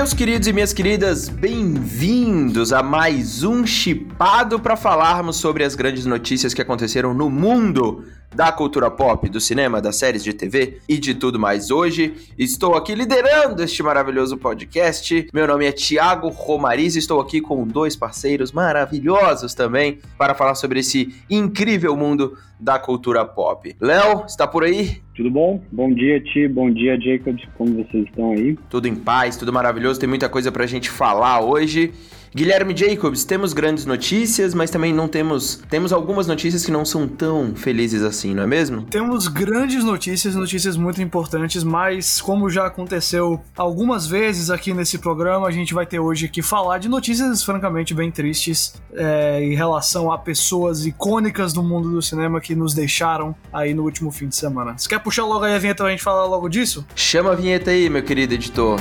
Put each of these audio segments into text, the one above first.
Meus queridos e minhas queridas, bem-vindos a mais um Chipado para falarmos sobre as grandes notícias que aconteceram no mundo da cultura pop, do cinema, das séries de TV e de tudo mais. Hoje estou aqui liderando este maravilhoso podcast. Meu nome é Thiago Romariz e estou aqui com dois parceiros maravilhosos também para falar sobre esse incrível mundo da cultura pop. Léo, está por aí? Tudo bom? Bom dia, Ti. Bom dia, Jacobs. Como vocês estão aí? Tudo em paz, tudo maravilhoso. Tem muita coisa pra gente falar hoje. Guilherme Jacobs, temos grandes notícias, mas também não temos. Temos algumas notícias que não são tão felizes assim, não é mesmo? Temos grandes notícias, notícias muito importantes, mas como já aconteceu algumas vezes aqui nesse programa, a gente vai ter hoje aqui falar de notícias francamente bem tristes é, em relação a pessoas icônicas do mundo do cinema que nos deixaram aí no último fim de semana. Você quer puxar logo aí a vinheta pra gente falar logo disso? Chama a vinheta aí, meu querido editor.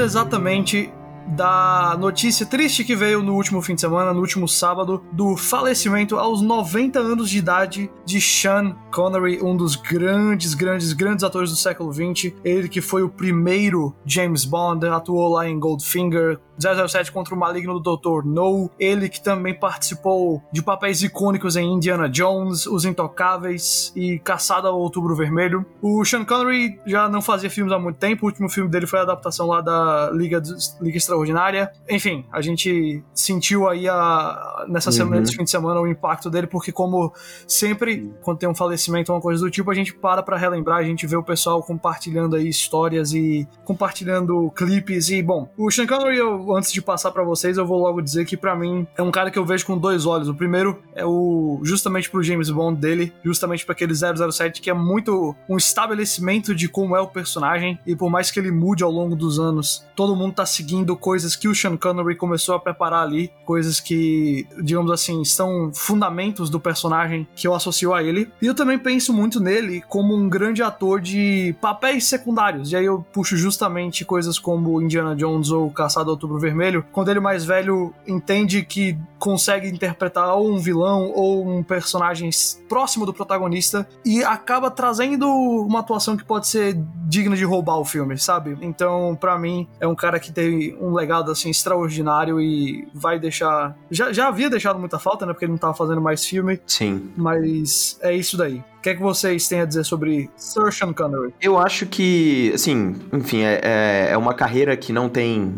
Falando exatamente da notícia triste que veio no último fim de semana, no último sábado, do falecimento aos 90 anos de idade de Sean Connery, um dos grandes, grandes, grandes atores do século XX. Ele que foi o primeiro James Bond, atuou lá em Goldfinger, 007 contra o maligno do Dr. No, ele que também participou de papéis icônicos em Indiana Jones, Os Intocáveis e Caçada ao Outubro Vermelho. O Sean Connery já não fazia filmes há muito tempo, o último filme dele foi a adaptação lá da Liga, Liga Extraordinária. Enfim, a gente sentiu aí a, nessa uhum. semana, nesse fim de semana o impacto dele, porque como sempre, quando tem um falecimento ou uma coisa do tipo, a gente para pra relembrar, a gente vê o pessoal compartilhando aí histórias e compartilhando clipes e, bom, o Sean Connery, eu antes de passar para vocês, eu vou logo dizer que para mim é um cara que eu vejo com dois olhos. O primeiro é o justamente pro James Bond dele, justamente para aquele 007 que é muito um estabelecimento de como é o personagem e por mais que ele mude ao longo dos anos, todo mundo tá seguindo coisas que o Sean Connery começou a preparar ali, coisas que, digamos assim, são fundamentos do personagem que eu associo a ele. E eu também penso muito nele como um grande ator de papéis secundários. E aí eu puxo justamente coisas como Indiana Jones ou Caçado Outubro Vermelho, quando ele mais velho entende que consegue interpretar ou um vilão ou um personagem próximo do protagonista e acaba trazendo uma atuação que pode ser digna de roubar o filme, sabe? Então, para mim, é um cara que tem um legado assim extraordinário e vai deixar. Já, já havia deixado muita falta, né? Porque ele não tava fazendo mais filme. Sim. Mas é isso daí. O que é que vocês têm a dizer sobre Sir Sean Connery? Eu acho que, assim, enfim, é, é, é uma carreira que não tem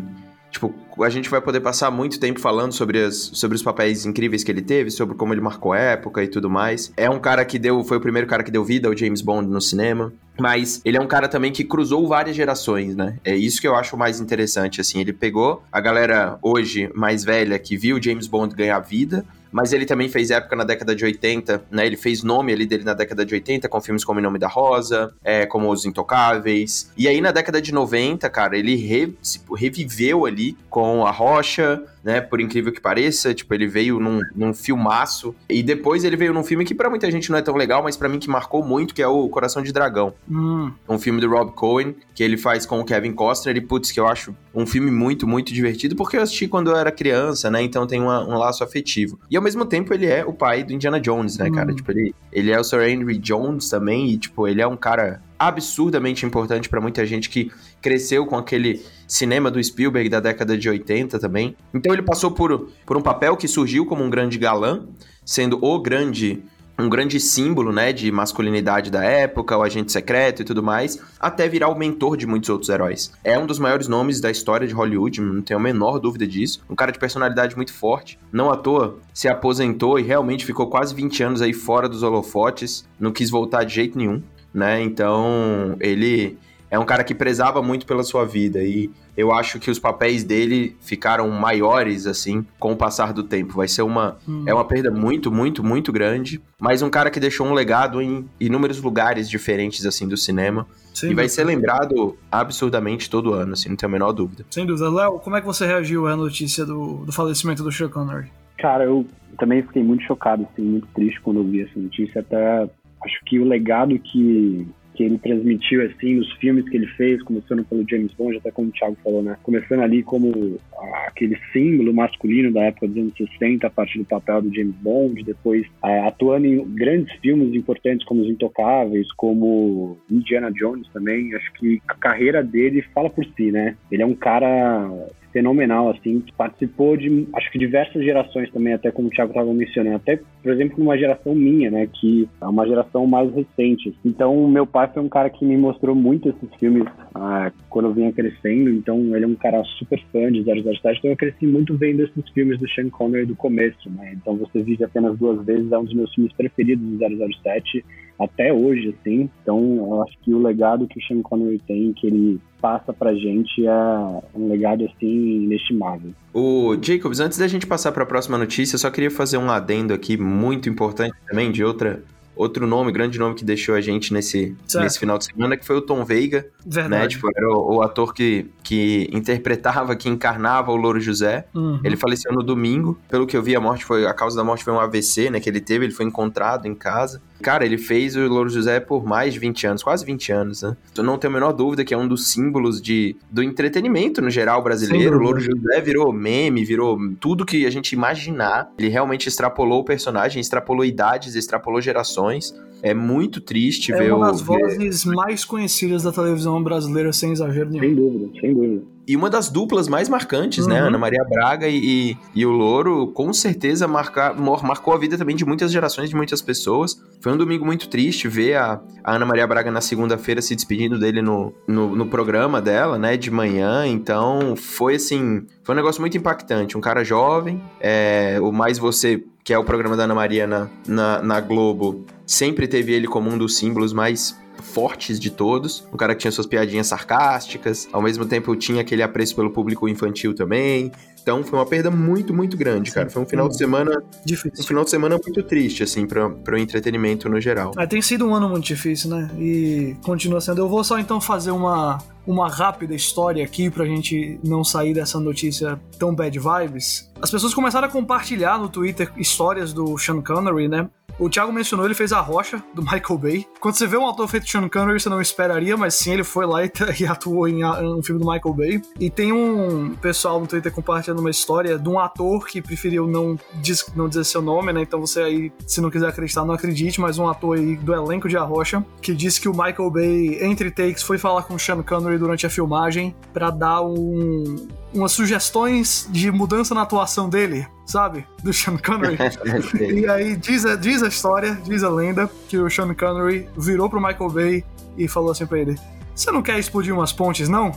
Tipo, a gente vai poder passar muito tempo falando sobre, as, sobre os papéis incríveis que ele teve, sobre como ele marcou época e tudo mais. É um cara que deu, foi o primeiro cara que deu vida ao James Bond no cinema. Mas ele é um cara também que cruzou várias gerações, né? É isso que eu acho mais interessante, assim. Ele pegou a galera hoje mais velha que viu James Bond ganhar vida, mas ele também fez época na década de 80, né? Ele fez nome ali dele na década de 80 com filmes como Em Nome da Rosa, é, como Os Intocáveis. E aí na década de 90, cara, ele re, reviveu ali com A Rocha, né? Por incrível que pareça, tipo, ele veio num, num filmaço. E depois ele veio num filme que para muita gente não é tão legal, mas para mim que marcou muito, que é o Coração de Dragão. Hum. Um filme do Rob Cohen, que ele faz com o Kevin Costner. E, putz, que eu acho um filme muito, muito divertido, porque eu assisti quando eu era criança, né? Então tem uma, um laço afetivo. E ao mesmo tempo ele é o pai do Indiana Jones, né, cara? Hum. Tipo, ele, ele é o Sir Henry Jones também, e, tipo, ele é um cara absurdamente importante para muita gente que cresceu com aquele cinema do Spielberg da década de 80 também. Então ele passou por, por um papel que surgiu como um grande galã, sendo o grande um grande símbolo, né, de masculinidade da época, o agente secreto e tudo mais, até virar o mentor de muitos outros heróis. É um dos maiores nomes da história de Hollywood, não tenho a menor dúvida disso. Um cara de personalidade muito forte, não à toa se aposentou e realmente ficou quase 20 anos aí fora dos holofotes, não quis voltar de jeito nenhum né? Então, ele é um cara que prezava muito pela sua vida e eu acho que os papéis dele ficaram maiores assim com o passar do tempo. Vai ser uma hum. é uma perda muito, muito, muito grande, mas um cara que deixou um legado em inúmeros lugares diferentes assim do cinema. Sem e vai ser lembrado absurdamente todo ano, assim, não tenho a menor dúvida. Sem dúvida. Léo, como é que você reagiu à notícia do, do falecimento do Sean Connery? Cara, eu também fiquei muito chocado, assim, muito triste quando eu vi essa notícia. Até acho que o legado que que ele transmitiu assim nos filmes que ele fez, começando pelo James Bond, até como o Thiago falou, né? Começando ali como aquele símbolo masculino da época dos anos 60, a partir do papel do James Bond, depois é, atuando em grandes filmes importantes como Os Intocáveis, como Indiana Jones também. Acho que a carreira dele fala por si, né? Ele é um cara fenomenal, assim, participou de, acho que diversas gerações também, até como o Thiago estava mencionando, até, por exemplo, numa geração minha, né, que é uma geração mais recente. Então, meu pai foi um cara que me mostrou muito esses filmes ah, quando eu vinha crescendo, então ele é um cara super fã de 007, então eu cresci muito vendo esses filmes do Sean Connery do começo, né, então Você Vive Apenas Duas Vezes é um dos meus filmes preferidos do 007, até hoje, assim, então eu acho que o legado que o Sean Connery tem, que ele passa pra gente é um legado assim inestimável. O Jacobs, antes da gente passar para a próxima notícia, eu só queria fazer um adendo aqui muito importante também de outra outro nome, grande nome que deixou a gente nesse, nesse final de semana, que foi o Tom Veiga. Verdade. Né? Tipo, era o, o, ator que, que interpretava, que encarnava o Louro José. Uhum. Ele faleceu no domingo. Pelo que eu vi, a morte foi. A causa da morte foi um AVC, né? Que ele teve, ele foi encontrado em casa. Cara, ele fez o Louro José por mais de 20 anos, quase 20 anos, né? Eu não tenho a menor dúvida que é um dos símbolos de, do entretenimento no geral brasileiro. O Louro José virou meme, virou tudo que a gente imaginar. Ele realmente extrapolou o personagem, extrapolou idades, extrapolou gerações. É muito triste é ver o. É uma das vozes mais conhecidas da televisão brasileira, sem exagero nenhum. Sem dúvida, sem dúvida. E uma das duplas mais marcantes, né? uhum. né? Ana Maria Braga e, e, e, o Louro, com certeza marca, marcou a vida também de muitas gerações, de muitas pessoas. Foi um domingo muito triste ver a, a Ana Maria Braga na segunda-feira se despedindo dele no, no, no, programa dela, né? De manhã. Então, foi assim. Foi um negócio muito impactante. Um cara jovem, é, o Mais Você, que é o programa da Ana Maria na, na, na Globo, sempre teve ele como um dos símbolos mais fortes de todos. Um cara que tinha suas piadinhas sarcásticas, ao mesmo tempo tinha aquele apreço pelo público infantil também. Então foi uma perda muito, muito grande, cara. Foi um final de semana. Difícil. Um final de semana muito triste, assim, para o entretenimento no geral. É, tem sido um ano muito difícil, né? E continua sendo. Eu vou só então fazer uma, uma rápida história aqui pra gente não sair dessa notícia tão bad vibes. As pessoas começaram a compartilhar no Twitter histórias do Sean Connery, né? O Thiago mencionou, ele fez a Rocha, do Michael Bay. Quando você vê um ator feito Sean Connery, você não esperaria, mas sim, ele foi lá e, e atuou em um filme do Michael Bay. E tem um pessoal no Twitter compartilhando uma história de um ator que preferiu não, diz, não dizer seu nome, né? Então você aí, se não quiser acreditar, não acredite, mas um ator aí do elenco de A Rocha, que disse que o Michael Bay, entre takes, foi falar com o Sean Connery durante a filmagem para dar um, umas sugestões de mudança na atuação dele, sabe? Do Sean Connery. e aí diz a, diz a história, diz a lenda, que o Sean Connery virou pro Michael Bay e falou assim pra ele: Você não quer explodir umas pontes, não?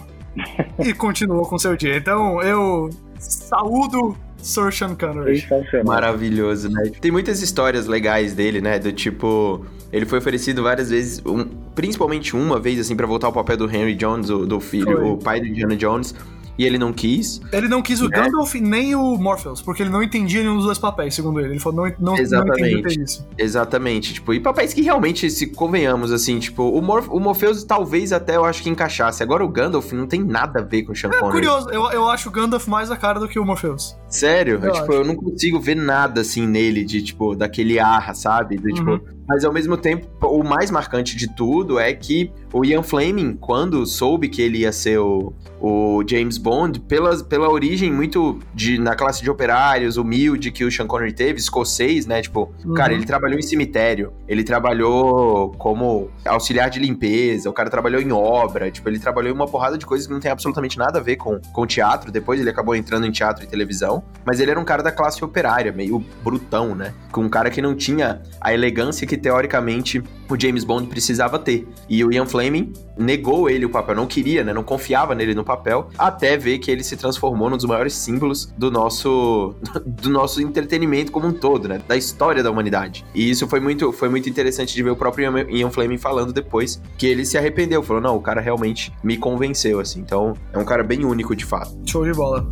e continuou com seu dia. Então eu saúdo Sir Sean Connery. Maravilhoso, né? Tem muitas histórias legais dele, né? Do tipo, ele foi oferecido várias vezes, um, principalmente uma vez, assim, para voltar ao papel do Henry Jones, o, do filho, foi. o pai do Indiana Jones e ele não quis. Ele não quis o né? Gandalf nem o Morpheus, porque ele não entendia nenhum dos dois papéis, segundo ele. Ele falou, não, não, Exatamente. não entendia isso. Exatamente. Tipo, e papéis que realmente, se convenhamos, assim, tipo, o, o Morpheus talvez até eu acho que encaixasse. Agora o Gandalf não tem nada a ver com o Sean é, Connery. curioso, eu, eu acho o Gandalf mais a cara do que o Morpheus. Sério? Eu, tipo, eu não consigo ver nada, assim, nele, de, tipo, daquele ar, sabe? De, tipo, uhum. tipo, mas ao mesmo tempo, o mais marcante de tudo é que o Ian Fleming, quando soube que ele ia ser o, o James Bond, pela, pela origem muito de, na classe de operários, humilde que o Sean Connery teve, escocês, né? Tipo, uhum. cara, ele trabalhou em cemitério, ele trabalhou como auxiliar de limpeza, o cara trabalhou em obra, tipo, ele trabalhou em uma porrada de coisas que não tem absolutamente nada a ver com, com teatro. Depois ele acabou entrando em teatro e televisão, mas ele era um cara da classe operária, meio brutão, né? Com um cara que não tinha a elegância que teoricamente o James Bond precisava ter. E o Ian Fleming negou ele o papel, não queria, né? Não confiava nele no papel, até ver que ele se transformou num dos maiores símbolos do nosso do nosso entretenimento como um todo, né? Da história da humanidade. E isso foi muito foi muito interessante de ver o próprio Ian Fleming falando depois que ele se arrependeu, falou: "Não, o cara realmente me convenceu assim". Então, é um cara bem único de fato. Show de bola.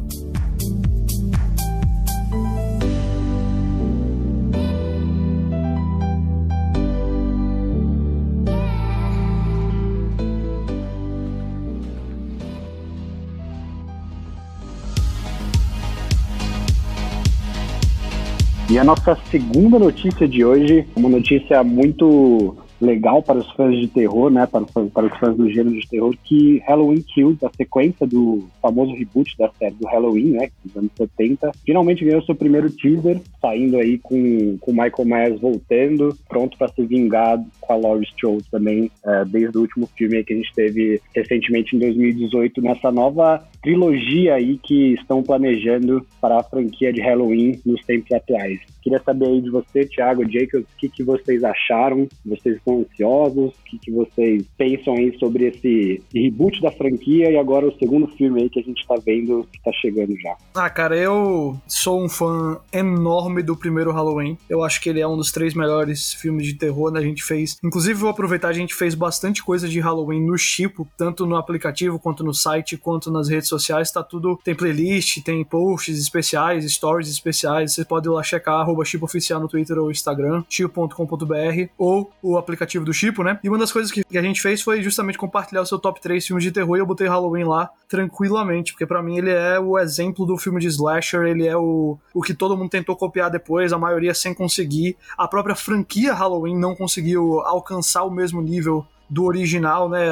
E a nossa segunda notícia de hoje, uma notícia muito legal para os fãs de terror, né, para, para os fãs do gênero de terror, que Halloween Kills, a sequência do famoso reboot da série do Halloween, né, dos anos 70, finalmente ganhou seu primeiro teaser, saindo aí com, com Michael Myers voltando, pronto para se vingar com a Laurie Strode também, é, desde o último filme que a gente teve recentemente em 2018, nessa nova trilogia aí que estão planejando para a franquia de Halloween nos tempos atuais. Queria saber aí de você, Thiago, Jacobs, o que, que vocês acharam? Vocês estão ansiosos? O que, que vocês pensam aí sobre esse reboot da franquia e agora o segundo filme aí que a gente está vendo que está chegando já? Ah, cara, eu sou um fã enorme do primeiro Halloween. Eu acho que ele é um dos três melhores filmes de terror, né? A gente fez. Inclusive, vou aproveitar, a gente fez bastante coisa de Halloween no Chipo, tanto no aplicativo, quanto no site, quanto nas redes sociais. Tá tudo. Tem playlist, tem posts especiais, stories especiais. Você pode ir lá checar arroba Chipo Oficial no Twitter ou Instagram, chipo.com.br, ou o aplicativo do Chipo, né? E uma das coisas que, a gente fez foi justamente compartilhar o seu top 3 filmes de terror e eu botei Halloween lá tranquilamente, porque para mim ele é o exemplo do filme de slasher, ele é o, o que todo mundo tentou copiar depois, a maioria sem conseguir. A própria franquia Halloween não conseguiu alcançar o mesmo nível do original, né?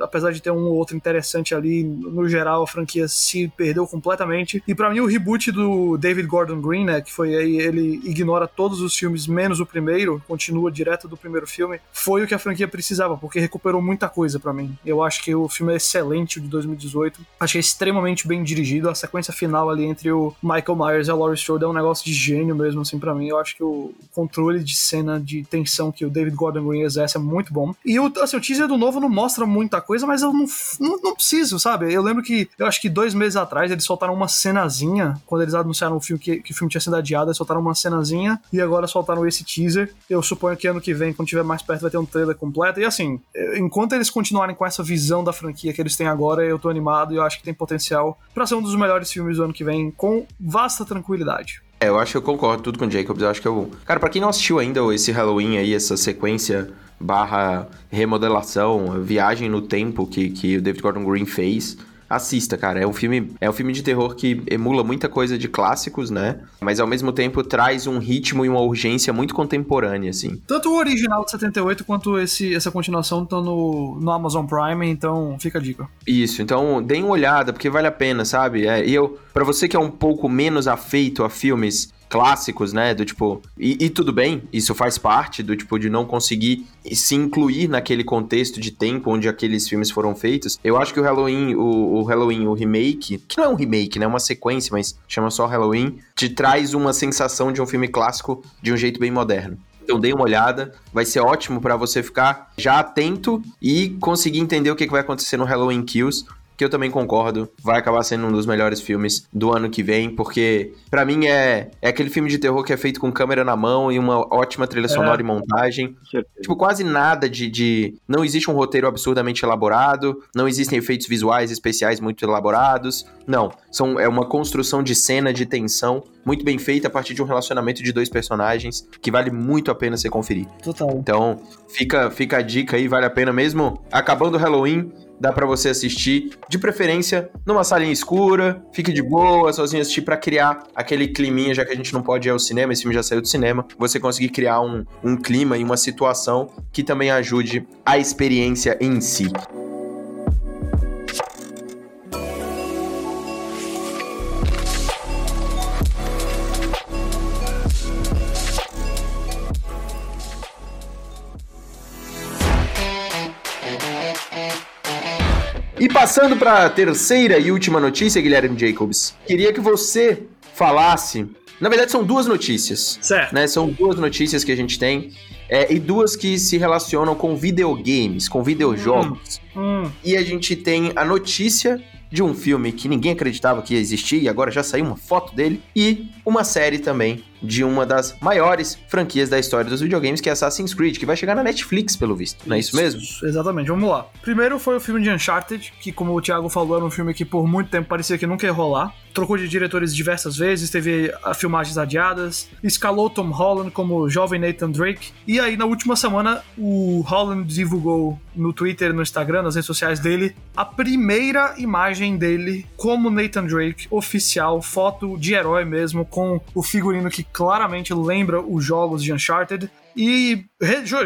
Apesar de ter um ou outro interessante ali, no geral a franquia se perdeu completamente. E para mim o reboot do David Gordon Green, né, que foi aí ele ignora todos os filmes menos o primeiro, continua direto do primeiro filme, foi o que a franquia precisava, porque recuperou muita coisa para mim. Eu acho que o filme é excelente, o de 2018. Acho é extremamente bem dirigido. A sequência final ali entre o Michael Myers e a Laurie Strode é um negócio de gênio mesmo assim para mim. Eu acho que o controle de cena de tensão que o David Gordon Green exerce é muito bom. E o assim, o teaser do novo não mostra muita coisa, mas eu não, não, não, preciso, sabe? Eu lembro que, eu acho que dois meses atrás, eles soltaram uma cenazinha, quando eles anunciaram o filme, que, que o filme tinha sido adiado, eles soltaram uma cenazinha, e agora soltaram esse teaser. Eu suponho que ano que vem, quando tiver mais perto, vai ter um trailer completo. E assim, enquanto eles continuarem com essa visão da franquia que eles têm agora, eu tô animado e eu acho que tem potencial para ser um dos melhores filmes do ano que vem, com vasta tranquilidade. É, eu acho que eu concordo tudo com o Jacobs. Eu acho que eu. Cara, pra quem não assistiu ainda esse Halloween aí, essa sequência barra remodelação, viagem no tempo que, que o David Gordon Green fez. Assista, cara. É um filme, é um filme de terror que emula muita coisa de clássicos, né? Mas ao mesmo tempo traz um ritmo e uma urgência muito contemporânea, assim. Tanto o original de 78 quanto esse, essa continuação estão no, no Amazon Prime, então fica a dica. Isso, então deem uma olhada, porque vale a pena, sabe? É, e eu, para você que é um pouco menos afeito a filmes clássicos, né? Do tipo. E, e, tudo bem, isso faz parte do tipo de não conseguir se incluir naquele contexto de tempo onde aqueles filmes foram feitos. Eu acho que o Halloween, o, o Halloween, o remake, que não é um remake, né? É uma sequência, mas chama só Halloween, te traz uma sensação de um filme clássico de um jeito bem moderno. Então dê uma olhada, vai ser ótimo para você ficar já atento e conseguir entender o que vai acontecer no Halloween Kills, que eu também concordo, vai acabar sendo um dos melhores filmes do ano que vem, porque para mim é, é aquele filme de terror que é feito com câmera na mão e uma ótima trilha sonora é. e montagem. Tipo, quase nada de, de. Não existe um roteiro absurdamente elaborado, não existem efeitos visuais especiais muito elaborados. Não, são, é uma construção de cena, de tensão, muito bem feita a partir de um relacionamento de dois personagens que vale muito a pena você conferir. Total. Então, fica, fica a dica aí, vale a pena mesmo. Acabando o Halloween, dá para você assistir, de preferência numa salinha escura, fique de boa, sozinho assistir para criar aquele climinha, já que a gente não pode ir ao cinema, esse filme já saiu do cinema, você conseguir criar um, um clima e uma situação que também ajude a experiência em si. Passando para a terceira e última notícia, Guilherme Jacobs, queria que você falasse. Na verdade, são duas notícias. Certo. Né? São duas notícias que a gente tem. É, e duas que se relacionam com videogames, com videojogos. Hum, hum. E a gente tem a notícia de um filme que ninguém acreditava que ia existir e agora já saiu uma foto dele, e uma série também de uma das maiores franquias da história dos videogames, que é Assassin's Creed, que vai chegar na Netflix, pelo visto. Não é isso mesmo? Exatamente, vamos lá. Primeiro foi o filme de Uncharted, que, como o Thiago falou, era um filme que por muito tempo parecia que nunca ia rolar. Trocou de diretores diversas vezes, teve filmagens adiadas, escalou Tom Holland como jovem Nathan Drake, e aí na última semana o Holland divulgou no Twitter, no Instagram, nas redes sociais dele, a primeira imagem dele como Nathan Drake, oficial, foto de herói mesmo, com o figurino que claramente lembra os jogos de Uncharted. E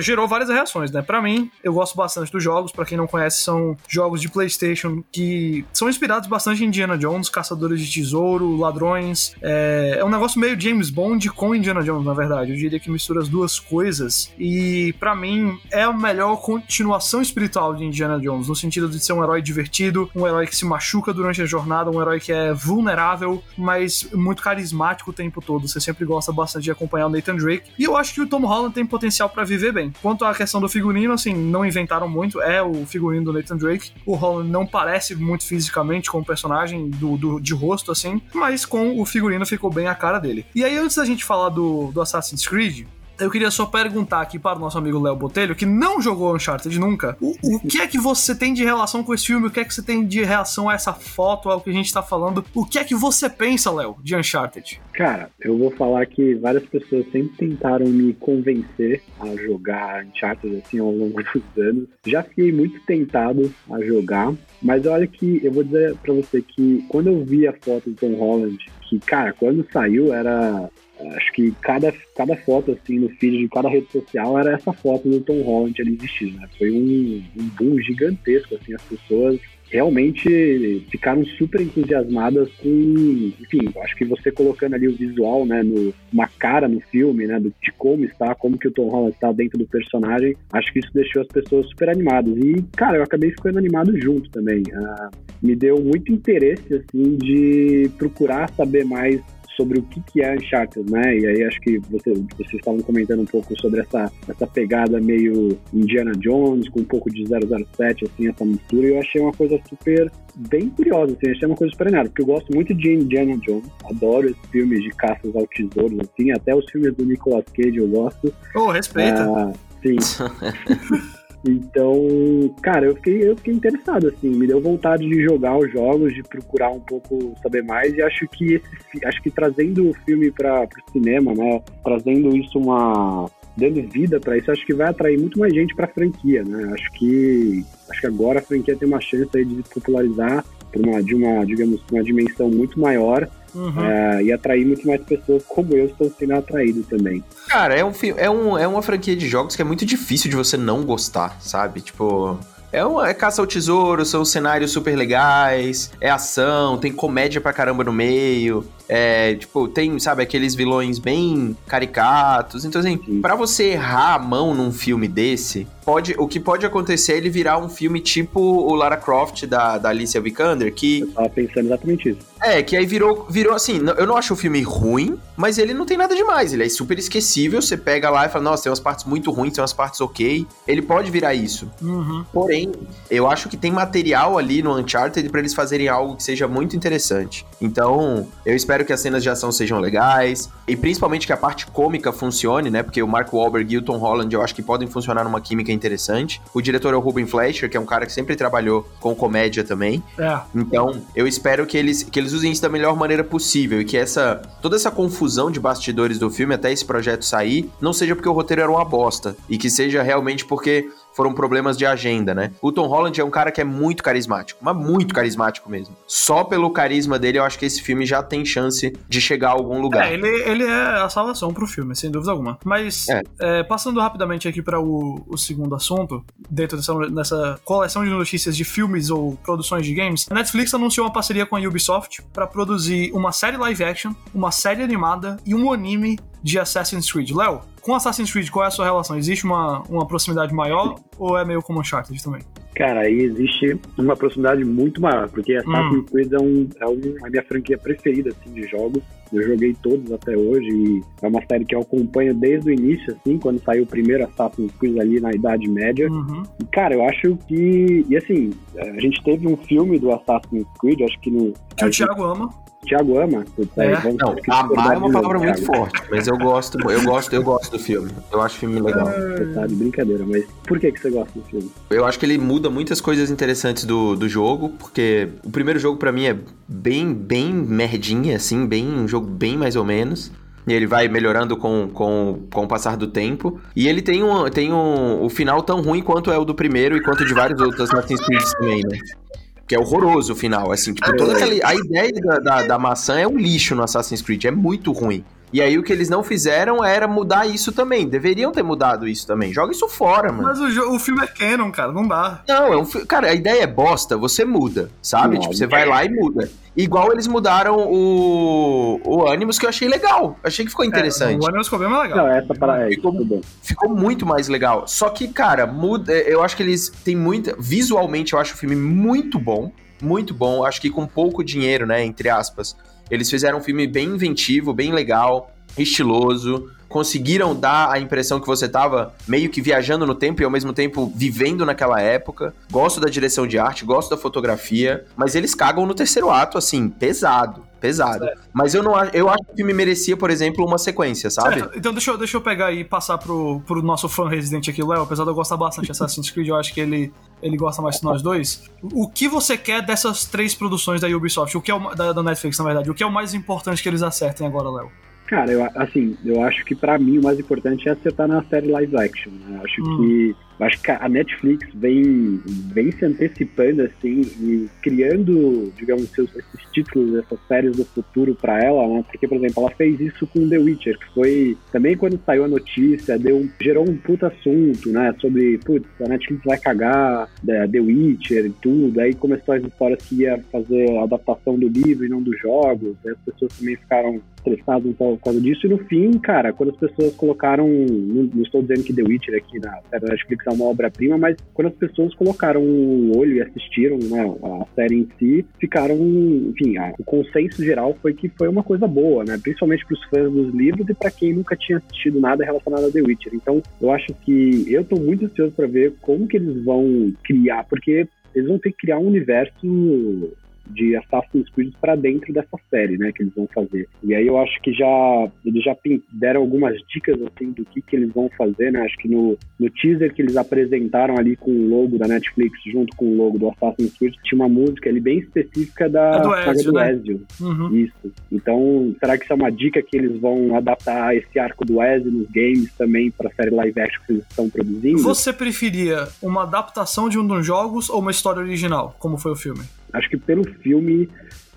gerou várias reações, né? Para mim, eu gosto bastante dos jogos. Para quem não conhece, são jogos de PlayStation que são inspirados bastante em Indiana Jones, caçadores de tesouro, ladrões. É, é um negócio meio James Bond com Indiana Jones, na verdade. Eu diria que mistura as duas coisas. E para mim, é a melhor continuação espiritual de Indiana Jones, no sentido de ser um herói divertido, um herói que se machuca durante a jornada, um herói que é vulnerável, mas muito carismático o tempo todo. Você sempre gosta bastante de acompanhar o Nathan Drake. E eu acho que o Tom Holland tem potencial viver bem. Quanto à questão do figurino, assim, não inventaram muito, é o figurino do Nathan Drake. O Holland não parece muito fisicamente com o personagem do, do, de rosto, assim, mas com o figurino ficou bem a cara dele. E aí, antes da gente falar do, do Assassin's Creed, eu queria só perguntar aqui para o nosso amigo Léo Botelho, que não jogou Uncharted nunca, o, o que é que você tem de relação com esse filme? O que é que você tem de reação a essa foto, ao que a gente está falando? O que é que você pensa, Léo, de Uncharted? Cara, eu vou falar que várias pessoas sempre tentaram me convencer a jogar Uncharted assim ao longo dos anos. Já fiquei muito tentado a jogar, mas olha que eu vou dizer para você que quando eu vi a foto do Tom Holland, que cara, quando saiu era acho que cada, cada foto, assim, no feed de cada rede social era essa foto do Tom Holland ali vestido, né? Foi um, um boom gigantesco, assim, as pessoas realmente ficaram super entusiasmadas com, enfim, acho que você colocando ali o visual, né, no, uma cara no filme, né, do, de como está, como que o Tom Holland está dentro do personagem, acho que isso deixou as pessoas super animadas. E, cara, eu acabei ficando animado junto também. Uh, me deu muito interesse, assim, de procurar saber mais sobre o que, que é Uncharted, né? E aí acho que você, vocês estavam comentando um pouco sobre essa, essa pegada meio Indiana Jones, com um pouco de 007, assim, essa mistura, e eu achei uma coisa super bem curiosa, assim, achei uma coisa super animada, porque eu gosto muito de Indiana Jones, adoro esses filmes de caças ao tesouro, assim, até os filmes do Nicolas Cage eu gosto. Oh, respeita! Ah, sim. Então, cara, eu fiquei, eu fiquei interessado, assim, me deu vontade de jogar os jogos, de procurar um pouco saber mais, e acho que esse, acho que trazendo o filme para o cinema, né, trazendo isso uma dando vida para isso, acho que vai atrair muito mais gente para a franquia, né? Acho que acho que agora a franquia tem uma chance aí de se popularizar por uma de uma, digamos, uma dimensão muito maior Uhum. É, e atrair muito mais pessoas como eu estou sendo atraído também. Cara, é, um, é, um, é uma franquia de jogos que é muito difícil de você não gostar, sabe? Tipo. É, uma, é caça ao tesouro, são cenários super legais, é ação, tem comédia pra caramba no meio. É, tipo, tem, sabe, aqueles vilões bem caricatos. Então, assim, pra você errar a mão num filme desse, pode, o que pode acontecer é ele virar um filme tipo o Lara Croft da, da Alicia Vikander, que... Eu tava pensando exatamente isso. É, que aí virou, virou assim, eu não acho o filme ruim, mas ele não tem nada demais, ele é super esquecível, você pega lá e fala, nossa, tem umas partes muito ruins, tem umas partes ok, ele pode virar isso. Uhum. Porém, eu acho que tem material ali no Uncharted para eles fazerem algo que seja muito interessante. Então, eu espero espero que as cenas de ação sejam legais e principalmente que a parte cômica funcione, né? Porque o Mark Wahlberg e o Tom Holland eu acho que podem funcionar numa química interessante. O diretor é o Ruben Fleischer, que é um cara que sempre trabalhou com comédia também. É. Então, eu espero que eles, que eles usem isso da melhor maneira possível e que essa toda essa confusão de bastidores do filme até esse projeto sair não seja porque o roteiro era uma bosta e que seja realmente porque foram problemas de agenda, né? O Tom Holland é um cara que é muito carismático, mas muito carismático mesmo. Só pelo carisma dele, eu acho que esse filme já tem chance de chegar a algum lugar. É, ele, ele é a salvação pro filme, sem dúvida alguma. Mas, é. É, passando rapidamente aqui para o, o, segundo assunto, dentro dessa, dessa coleção de notícias de filmes ou produções de games, a Netflix anunciou uma parceria com a Ubisoft para produzir uma série live action, uma série animada e um anime de Assassin's Creed. Léo, com Assassin's Creed, qual é a sua relação? Existe uma, uma proximidade maior ou é meio como Uncharted também? Cara, aí existe uma proximidade muito maior, porque Assassin's hum. Creed é, um, é um, a minha franquia preferida assim, de jogos. Eu joguei todos até hoje e é uma série que eu acompanho desde o início, assim, quando saiu o primeiro Assassin's Creed ali na Idade Média. Uhum. E, cara, eu acho que. E assim, a gente teve um filme do Assassin's Creed, acho que no. Que o Thiago ama. Thiago ama. é. Não, amar é uma palavra muito forte, mas eu gosto, eu gosto, eu gosto do filme. Eu acho o filme legal. Você tá de brincadeira, mas por que, que você gosta do filme? Eu acho que ele muda muitas coisas interessantes do, do jogo, porque o primeiro jogo para mim é bem, bem merdinha, assim, bem um jogo bem mais ou menos. E ele vai melhorando com, com, com o passar do tempo. E ele tem um, tem um, o final tão ruim quanto é o do primeiro e quanto de vários outros Assassin's Creed também, né? Que é horroroso o final, assim, tipo, toda aquela... A ideia da, da, da maçã é um lixo no Assassin's Creed, é muito ruim. E aí o que eles não fizeram era mudar isso também. Deveriam ter mudado isso também. Joga isso fora, mano. Mas o, o filme é canon, cara, não dá. Não, é um cara, a ideia é bosta, você muda, sabe? Não, tipo, você é. vai lá e muda. Igual eles mudaram o, o Animus, que eu achei legal. Achei que ficou interessante. É, o Animus ficou bem mais legal. Não, essa para ficou, ficou muito mais legal. Só que, cara, muda, eu acho que eles têm muita. Visualmente, eu acho o filme muito bom. Muito bom. Acho que com pouco dinheiro, né? Entre aspas. Eles fizeram um filme bem inventivo, bem legal, estiloso. Conseguiram dar a impressão que você tava meio que viajando no tempo e ao mesmo tempo vivendo naquela época. Gosto da direção de arte, gosto da fotografia, mas eles cagam no terceiro ato, assim, pesado pesado. Certo. Mas eu não eu acho que o filme merecia, por exemplo, uma sequência, sabe? Certo. Então deixa eu, deixa eu pegar e passar pro, pro nosso fã residente aqui, Léo. Apesar de eu gostar bastante de Assassin's Creed, eu acho que ele, ele gosta mais de nós dois. O que você quer dessas três produções da Ubisoft? O que é o, da, da Netflix, na verdade? O que é o mais importante que eles acertem agora, Léo? Cara, eu, assim, eu acho que para mim o mais importante é acertar na série live action. Né? Acho hum. que acho que a Netflix vem, vem se antecipando assim e criando, digamos, seus, esses títulos, essas séries do futuro para ela, né? Porque, por exemplo, ela fez isso com The Witcher, que foi também quando saiu a notícia, deu, gerou um puta assunto, né? Sobre, putz, a Netflix vai cagar né, The Witcher e tudo. Aí começou as histórias que ia fazer a adaptação do livro e não dos jogos. Aí as pessoas também ficaram estressadas por causa disso. E no fim, cara, quando as pessoas colocaram, não, não estou dizendo que The Witcher aqui na série Netflix é uma obra-prima, mas quando as pessoas colocaram o olho e assistiram né, a série em si, ficaram, enfim, a, o consenso geral foi que foi uma coisa boa, né? Principalmente para os fãs dos livros e para quem nunca tinha assistido nada relacionado a The Witcher. Então, eu acho que eu estou muito ansioso para ver como que eles vão criar, porque eles vão ter que criar um universo de Assassin's Creed para dentro dessa série, né, que eles vão fazer. E aí eu acho que já eles já deram algumas dicas assim do que que eles vão fazer, né? Acho que no, no teaser que eles apresentaram ali com o logo da Netflix junto com o logo do Assassin's Creed tinha uma música ali bem específica da é do saga Ezio, do né? Ezio. Uhum. Isso. Então, será que isso é uma dica que eles vão adaptar esse arco do Ezio nos games também para a série live action que eles estão produzindo? Você preferia uma adaptação de um dos jogos ou uma história original, como foi o filme? Acho que pelo filme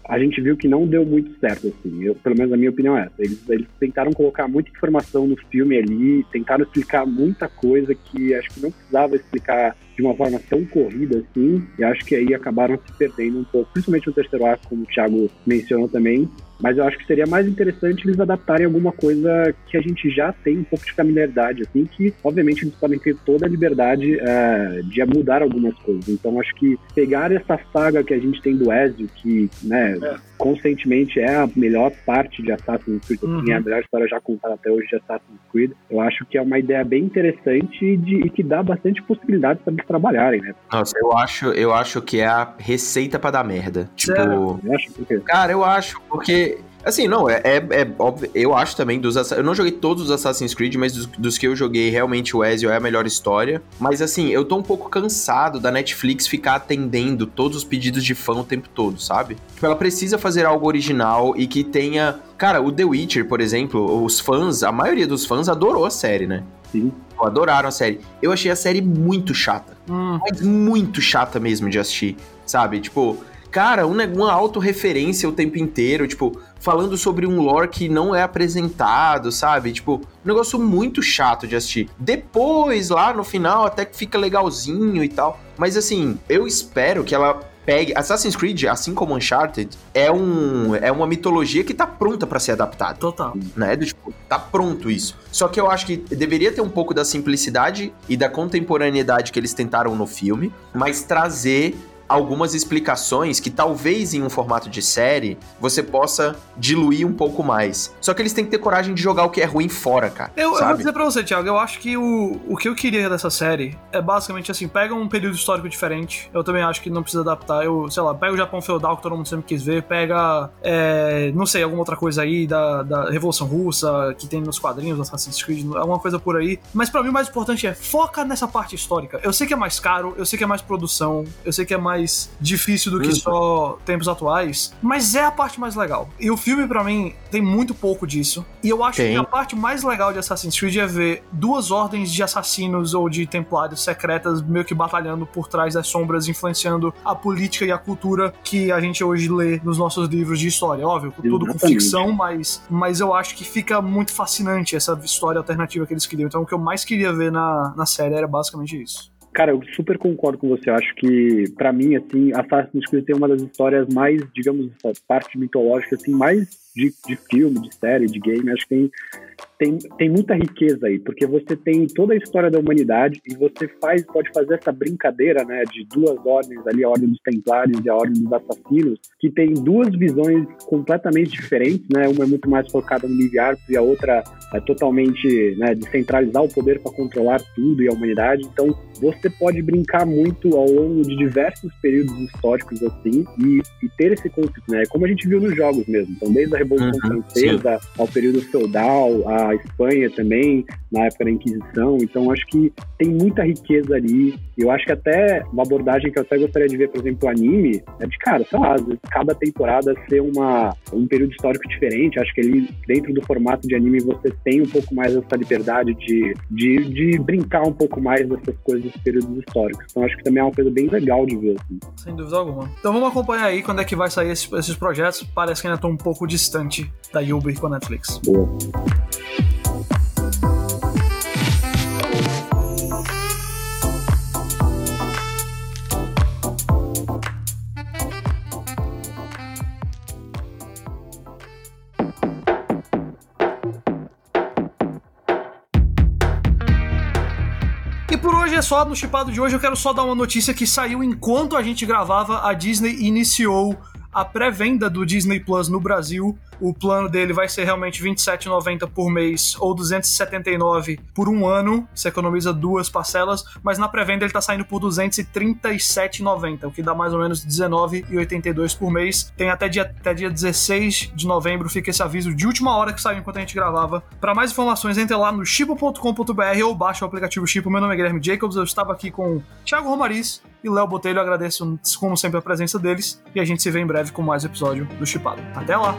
a gente viu que não deu muito certo, assim. Eu, pelo menos a minha opinião é essa. Eles, eles tentaram colocar muita informação no filme ali, tentaram explicar muita coisa que acho que não precisava explicar de uma forma tão corrida assim, e acho que aí acabaram se perdendo um pouco, principalmente no terceiro ato, como o Thiago mencionou também, mas eu acho que seria mais interessante eles adaptarem alguma coisa que a gente já tem um pouco de familiaridade, assim, que obviamente eles podem ter toda a liberdade é, de mudar algumas coisas. Então acho que pegar essa saga que a gente tem do Ezio, que, né, é. Conscientemente é a melhor parte de Assassin's Creed, uhum. assim, é a melhor história já contada até hoje de Assassin's Creed, eu acho que é uma ideia bem interessante de, e que dá bastante possibilidades para eles trabalharem, né? Nossa, eu acho, eu acho que é a receita para dar merda. Tipo, eu acho, cara, eu acho, porque Assim, não, é, é, é, óbvio. Eu acho também dos. Eu não joguei todos os Assassin's Creed, mas dos, dos, que eu joguei, realmente o Ezio é a melhor história. Mas assim, eu tô um pouco cansado da Netflix ficar atendendo todos os pedidos de fã o tempo todo, sabe? Tipo, ela precisa fazer algo original e que tenha. Cara, o The Witcher, por exemplo, os fãs, a maioria dos fãs adorou a série, né? Sim. Adoraram a série. Eu achei a série muito chata. Hum. Mas muito chata mesmo de assistir, sabe? Tipo cara, uma, uma autorreferência o tempo inteiro, tipo, falando sobre um lore que não é apresentado, sabe? Tipo, um negócio muito chato de assistir. Depois, lá no final, até que fica legalzinho e tal. Mas assim, eu espero que ela pegue. Assassin's Creed, assim como Uncharted, é, um, é uma mitologia que tá pronta para ser adaptada. Total. Né? Do, tipo, tá pronto isso. Só que eu acho que deveria ter um pouco da simplicidade e da contemporaneidade que eles tentaram no filme, mas trazer algumas explicações que talvez em um formato de série você possa diluir um pouco mais. Só que eles têm que ter coragem de jogar o que é ruim fora, cara. Eu, eu vou dizer pra você, Thiago, eu acho que o, o que eu queria dessa série é basicamente assim: pega um período histórico diferente. Eu também acho que não precisa adaptar. Eu, sei lá, pega o Japão feudal que todo mundo sempre quis ver, pega, é, não sei, alguma outra coisa aí da, da Revolução Russa que tem nos quadrinhos do Assassin's Creed, alguma coisa por aí. Mas para mim o mais importante é foca nessa parte histórica. Eu sei que é mais caro, eu sei que é mais produção, eu sei que é mais mais difícil do que Uhum. só tempos atuais, mas é a parte mais legal. E o filme, pra mim, tem muito pouco disso. E eu acho Tem. que a parte mais legal de Assassin's Creed é ver duas ordens de assassinos ou de templários secretas meio que batalhando por trás das sombras, influenciando a política e a cultura que a gente hoje lê nos nossos livros de história. Óbvio, tudo com ficção, mas, mas eu acho que fica muito fascinante essa história alternativa que eles queriam. Então o que eu mais queria ver na, na série era basicamente isso. Cara, eu super concordo com você. Eu acho que, pra mim, assim, Assassin's Creed tem uma das histórias mais, digamos, parte mitológica, assim, mais de, de filme, de série, de game. Acho que tem, tem, tem muita riqueza aí, porque você tem toda a história da humanidade e você faz, pode fazer essa brincadeira, né, de duas ordens ali, a ordem dos templários e a ordem dos assassinos, que tem duas visões completamente diferentes, né? Uma é muito mais focada no livre-arbítrio e a outra é totalmente, né, de centralizar o poder para controlar tudo e a humanidade. Então, você pode brincar muito ao longo de diversos períodos históricos assim e, e ter esse conflito, né? Como a gente viu nos jogos mesmo. Então, desde a Revolução Uhum, Francesa ao período feudal, a Espanha também, na época da Inquisição. Então, acho que tem muita riqueza ali. Eu acho que até uma abordagem que eu até gostaria de ver, por exemplo, o anime, é de cara, sei lá, cada temporada ser uma, um período histórico diferente. Acho que ali, dentro do formato de anime, você tem um pouco mais essa liberdade de, de, de brincar um pouco mais dessas coisas dos períodos históricos. Então, acho que também é uma coisa bem legal de ver. Assim. Sem dúvida alguma. Então vamos acompanhar aí quando é que vai sair esses, esses projetos. Parece que ainda estão um pouco distante da Uber com a Netflix. Boa. E por hoje é só. No chipado de hoje eu quero só dar uma notícia que saiu enquanto a gente gravava. A Disney iniciou a pré-venda do Disney Plus no Brasil. O plano dele vai ser realmente R$ 27,90 por mês ou R$ 279 por um ano. Você economiza duas parcelas, mas na pré-venda ele está saindo por R$ 237,90, o que dá mais ou menos R$ 19,82 por mês. Tem até dia, até dia 16 de novembro, fica esse aviso de última hora que saiu enquanto a gente gravava. Para mais informações, entre lá no chipo.com.br ou baixe o aplicativo Chipo. Meu nome é Guilherme Jacobs, eu estava aqui com Thiago Romariz e Léo Botelho. Eu agradeço, como sempre, a presença deles e a gente se vê em breve com mais episódio do Chipado. Até lá!